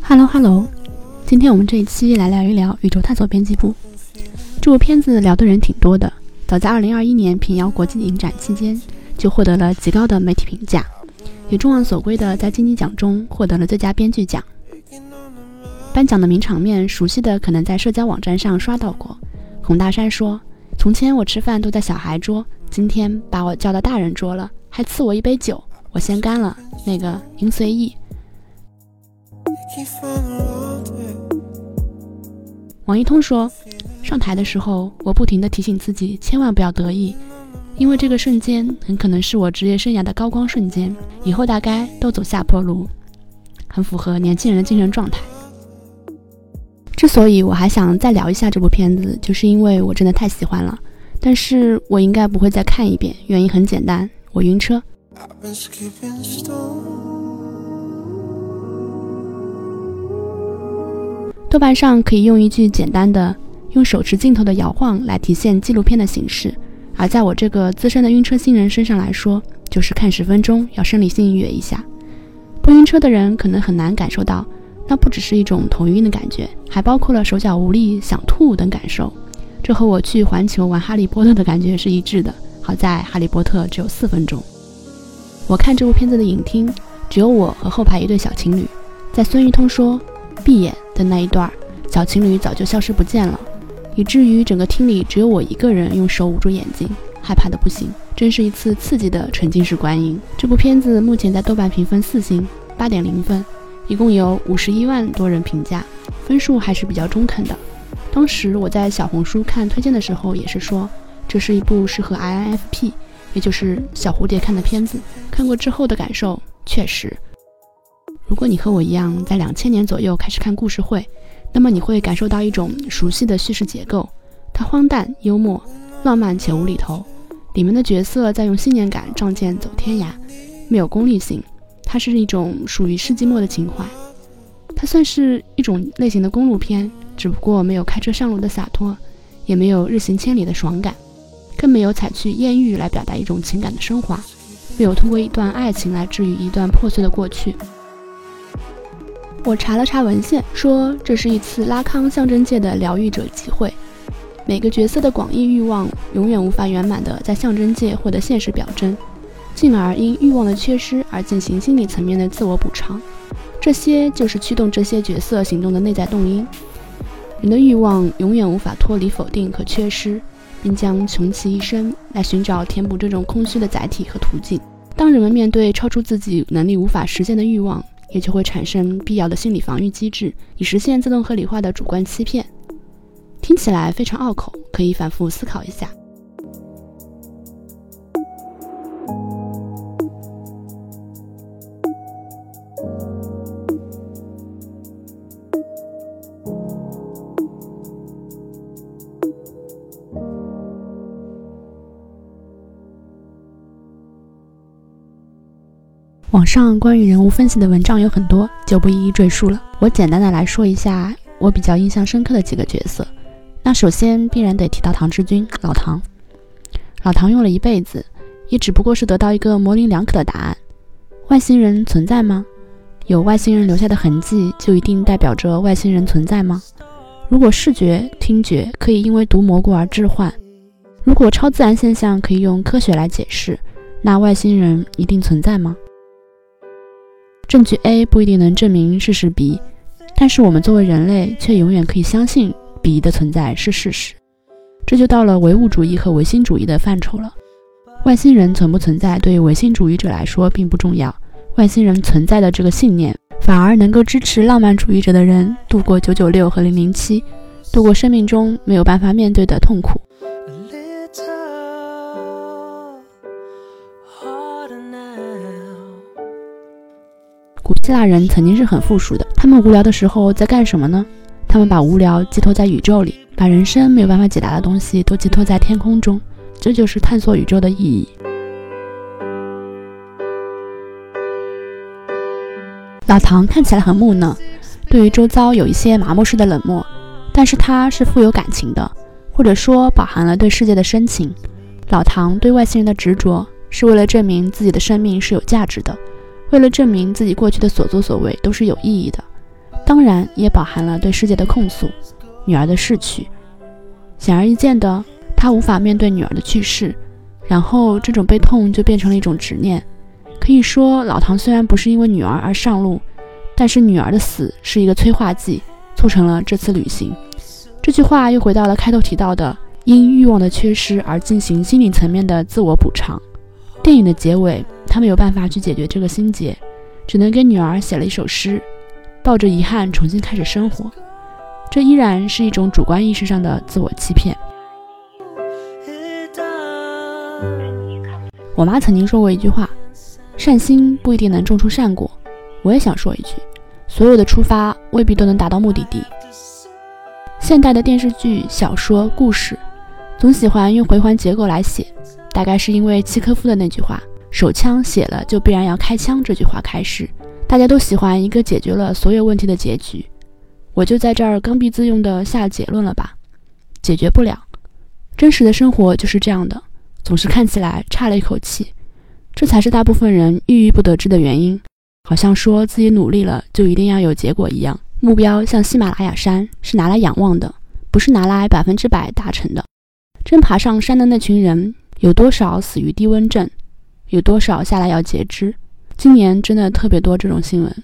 Hello Hello，今天我们这一期来聊一聊宇宙探索编辑部这部片子，聊的人挺多的。早在2021年平遥国际影展期间，就获得了极高的媒体评价，也众望所归的在金鸡奖中获得了最佳编剧奖。颁奖的名场面，熟悉的可能在社交网站上刷到过。孔大山说：“从前我吃饭都在小孩桌，今天把我叫到大人桌了，还赐我一杯酒，我先干了。”那个您随意。王一通说：“上台的时候，我不停地提醒自己，千万不要得意，因为这个瞬间很可能是我职业生涯的高光瞬间，以后大概都走下坡路，很符合年轻人的精神状态。”之所以我还想再聊一下这部片子，就是因为我真的太喜欢了，但是我应该不会再看一遍，原因很简单，我晕车。豆瓣上可以用一句简单的“用手持镜头的摇晃”来体现纪录片的形式，而在我这个资深的晕车新人身上来说，就是看十分钟要生理性愉悦一下。不晕车的人可能很难感受到，那不只是一种头晕的感觉，还包括了手脚无力、想吐等感受。这和我去环球玩《哈利波特》的感觉是一致的。好在《哈利波特》只有四分钟。我看这部片子的影厅，只有我和后排一对小情侣，在孙玉通说“闭眼”。的那一段，小情侣早就消失不见了，以至于整个厅里只有我一个人用手捂住眼睛，害怕的不行。真是一次刺激的沉浸式观影。这部片子目前在豆瓣评分四星，八点零分，一共有五十一万多人评价，分数还是比较中肯的。当时我在小红书看推荐的时候，也是说这是一部适合 INFP，也就是小蝴蝶看的片子。看过之后的感受，确实。如果你和我一样在两千年左右开始看故事会，那么你会感受到一种熟悉的叙事结构。它荒诞、幽默、浪漫且无厘头，里面的角色在用信念感仗剑走天涯，没有功利性。它是一种属于世纪末的情怀。它算是一种类型的公路片，只不过没有开车上路的洒脱，也没有日行千里的爽感，更没有采取艳遇来表达一种情感的升华，没有通过一段爱情来治愈一段破碎的过去。我查了查文献，说这是一次拉康象征界的疗愈者集会。每个角色的广义欲望永远无法圆满的在象征界获得现实表征，进而因欲望的缺失而进行心理层面的自我补偿。这些就是驱动这些角色行动的内在动因。人的欲望永远无法脱离否定和缺失，并将穷其一生来寻找填补这种空虚的载体和途径。当人们面对超出自己能力无法实现的欲望，也就会产生必要的心理防御机制，以实现自动合理化的主观欺骗。听起来非常拗口，可以反复思考一下。网上关于人物分析的文章有很多，就不一一赘述了。我简单的来说一下我比较印象深刻的几个角色。那首先必然得提到唐志军，老唐。老唐用了一辈子，也只不过是得到一个模棱两可的答案：外星人存在吗？有外星人留下的痕迹，就一定代表着外星人存在吗？如果视觉、听觉可以因为毒蘑菇而置换，如果超自然现象可以用科学来解释，那外星人一定存在吗？证据 A 不一定能证明事实 B，但是我们作为人类却永远可以相信 B 的存在是事实。这就到了唯物主义和唯心主义的范畴了。外星人存不存在对于唯心主义者来说并不重要，外星人存在的这个信念反而能够支持浪漫主义者的人度过九九六和零零七，度过生命中没有办法面对的痛苦。希腊人曾经是很富庶的，他们无聊的时候在干什么呢？他们把无聊寄托在宇宙里，把人生没有办法解答的东西都寄托在天空中，这就是探索宇宙的意义。老唐看起来很木讷，对于周遭有一些麻木式的冷漠，但是他是富有感情的，或者说饱含了对世界的深情。老唐对外星人的执着，是为了证明自己的生命是有价值的。为了证明自己过去的所作所为都是有意义的，当然也饱含了对世界的控诉，女儿的逝去。显而易见的，他无法面对女儿的去世，然后这种悲痛就变成了一种执念。可以说，老唐虽然不是因为女儿而上路，但是女儿的死是一个催化剂，促成了这次旅行。这句话又回到了开头提到的，因欲望的缺失而进行心理层面的自我补偿。电影的结尾。他没有办法去解决这个心结，只能给女儿写了一首诗，抱着遗憾重新开始生活。这依然是一种主观意识上的自我欺骗。我妈曾经说过一句话：“善心不一定能种出善果。”我也想说一句：所有的出发未必都能达到目的地。现代的电视剧、小说、故事总喜欢用回环结构来写，大概是因为契科夫的那句话。手枪写了就必然要开枪，这句话开始，大家都喜欢一个解决了所有问题的结局。我就在这儿刚愎自用的下结论了吧，解决不了。真实的生活就是这样的，总是看起来差了一口气，这才是大部分人郁郁不得志的原因。好像说自己努力了就一定要有结果一样。目标像喜马拉雅山是拿来仰望的，不是拿来百分之百达成的。真爬上山的那群人，有多少死于低温症？有多少下来要截肢？今年真的特别多这种新闻。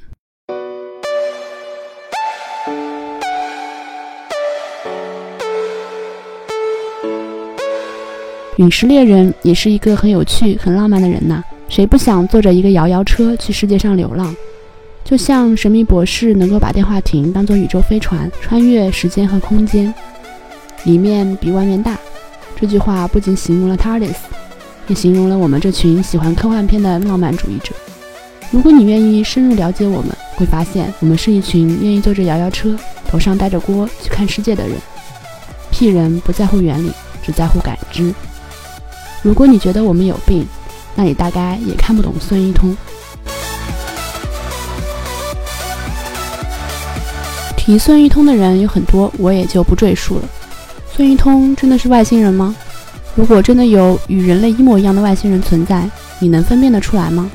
陨石猎人也是一个很有趣、很浪漫的人呐。谁不想坐着一个摇摇车去世界上流浪？就像神秘博士能够把电话亭当做宇宙飞船，穿越时间和空间，里面比外面大。这句话不仅形容了 TARDIS。也形容了我们这群喜欢科幻片的浪漫主义者。如果你愿意深入了解我们，会发现我们是一群愿意坐着摇摇车、头上带着锅去看世界的人。屁人不在乎原理，只在乎感知。如果你觉得我们有病，那你大概也看不懂孙一通。提孙一通的人有很多，我也就不赘述了。孙一通真的是外星人吗？如果真的有与人类一模一样的外星人存在，你能分辨得出来吗？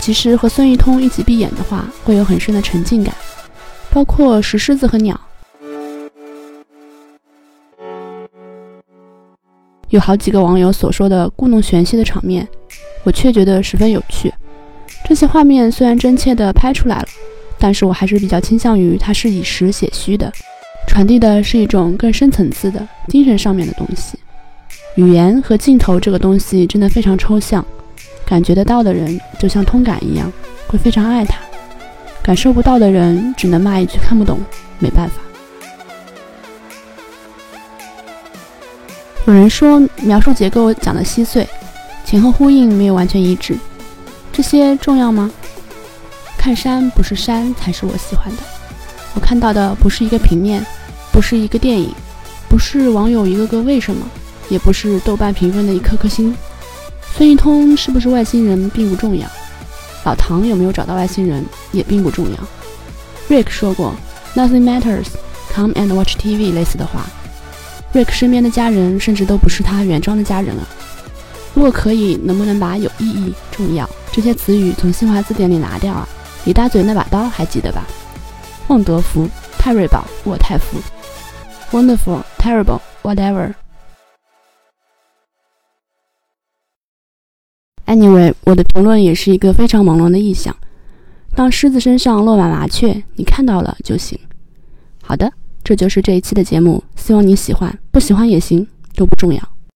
其实和孙一通一起闭眼的话，会有很深的沉浸感，包括石狮子和鸟。有好几个网友所说的故弄玄虚的场面，我却觉得十分有趣。这些画面虽然真切地拍出来了，但是我还是比较倾向于它是以实写虚的，传递的是一种更深层次的精神上面的东西。语言和镜头这个东西真的非常抽象，感觉得到的人就像通感一样，会非常爱它；感受不到的人只能骂一句看不懂，没办法。有人说描述结构讲的稀碎，前后呼应没有完全一致，这些重要吗？看山不是山才是我喜欢的，我看到的不是一个平面，不是一个电影，不是网友一个个为什么。也不是豆瓣评分的一颗颗星。孙一通是不是外星人并不重要，老唐有没有找到外星人也并不重要。Rick 说过 “Nothing matters, come and watch TV” 类似的话。Rick 身边的家人甚至都不是他原装的家人了。如果可以，能不能把有意义、重要这些词语从新华字典里拿掉啊？李大嘴那把刀还记得吧？孟德福、泰瑞宝、沃泰夫。Wonderful, terrible, whatever. Anyway，我的评论也是一个非常朦胧的意象。当狮子身上落满麻雀，你看到了就行。好的，这就是这一期的节目，希望你喜欢，不喜欢也行，都不重要。